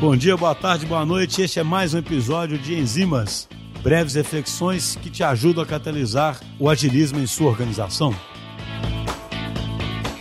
Bom dia, boa tarde, boa noite. Este é mais um episódio de Enzimas, breves reflexões que te ajudam a catalisar o agilismo em sua organização.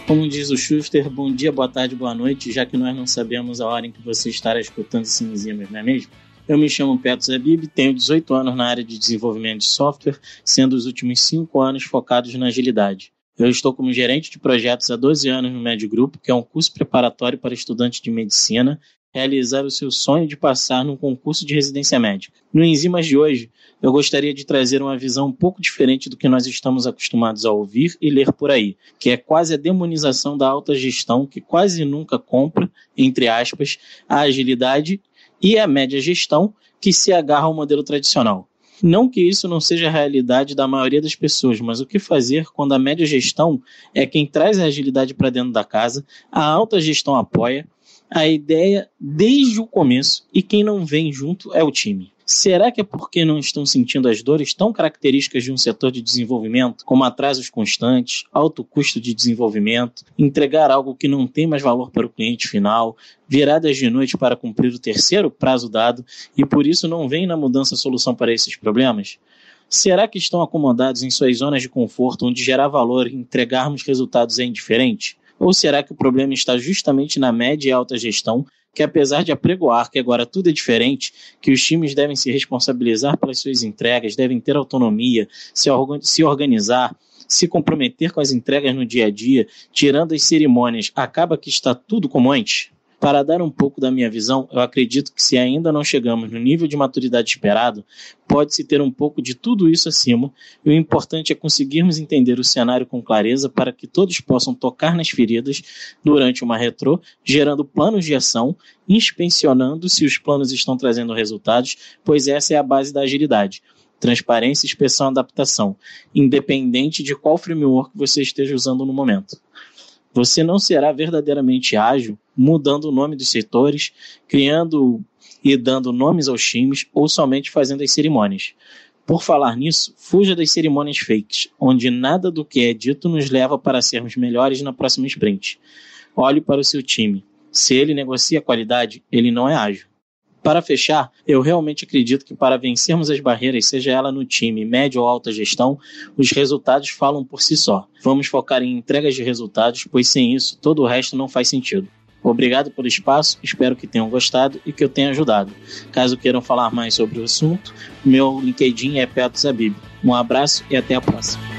Como diz o Schuster, bom dia, boa tarde, boa noite, já que nós não sabemos a hora em que você estará escutando esse Enzimas, não é mesmo? Eu me chamo Petro Zabib, tenho 18 anos na área de desenvolvimento de software, sendo os últimos 5 anos focados na agilidade. Eu estou como gerente de projetos há 12 anos no Médio Grupo, que é um curso preparatório para estudantes de medicina realizar o seu sonho de passar num concurso de residência médica. No Enzimas de hoje, eu gostaria de trazer uma visão um pouco diferente do que nós estamos acostumados a ouvir e ler por aí, que é quase a demonização da alta gestão, que quase nunca compra, entre aspas, a agilidade e a média gestão, que se agarra ao modelo tradicional. Não que isso não seja a realidade da maioria das pessoas, mas o que fazer quando a média gestão é quem traz a agilidade para dentro da casa, a alta gestão apoia, a ideia desde o começo e quem não vem junto é o time. Será que é porque não estão sentindo as dores tão características de um setor de desenvolvimento, como atrasos constantes, alto custo de desenvolvimento, entregar algo que não tem mais valor para o cliente final, viradas de noite para cumprir o terceiro prazo dado e por isso não vem na mudança solução para esses problemas? Será que estão acomodados em suas zonas de conforto onde gerar valor e entregarmos resultados é indiferente? Ou será que o problema está justamente na média e alta gestão, que apesar de apregoar que agora tudo é diferente, que os times devem se responsabilizar pelas suas entregas, devem ter autonomia, se, se organizar, se comprometer com as entregas no dia a dia, tirando as cerimônias, acaba que está tudo como antes? Para dar um pouco da minha visão, eu acredito que se ainda não chegamos no nível de maturidade esperado, pode-se ter um pouco de tudo isso acima, e o importante é conseguirmos entender o cenário com clareza para que todos possam tocar nas feridas durante uma retrô, gerando planos de ação, inspecionando se os planos estão trazendo resultados, pois essa é a base da agilidade transparência, inspeção e adaptação, independente de qual framework você esteja usando no momento. Você não será verdadeiramente ágil mudando o nome dos setores, criando e dando nomes aos times ou somente fazendo as cerimônias. Por falar nisso, fuja das cerimônias fakes, onde nada do que é dito nos leva para sermos melhores na próxima sprint. Olhe para o seu time. Se ele negocia qualidade, ele não é ágil. Para fechar, eu realmente acredito que para vencermos as barreiras, seja ela no time, média ou alta gestão, os resultados falam por si só. Vamos focar em entregas de resultados, pois sem isso, todo o resto não faz sentido. Obrigado pelo espaço, espero que tenham gostado e que eu tenha ajudado. Caso queiram falar mais sobre o assunto, meu LinkedIn é Petro Zabib. Um abraço e até a próxima.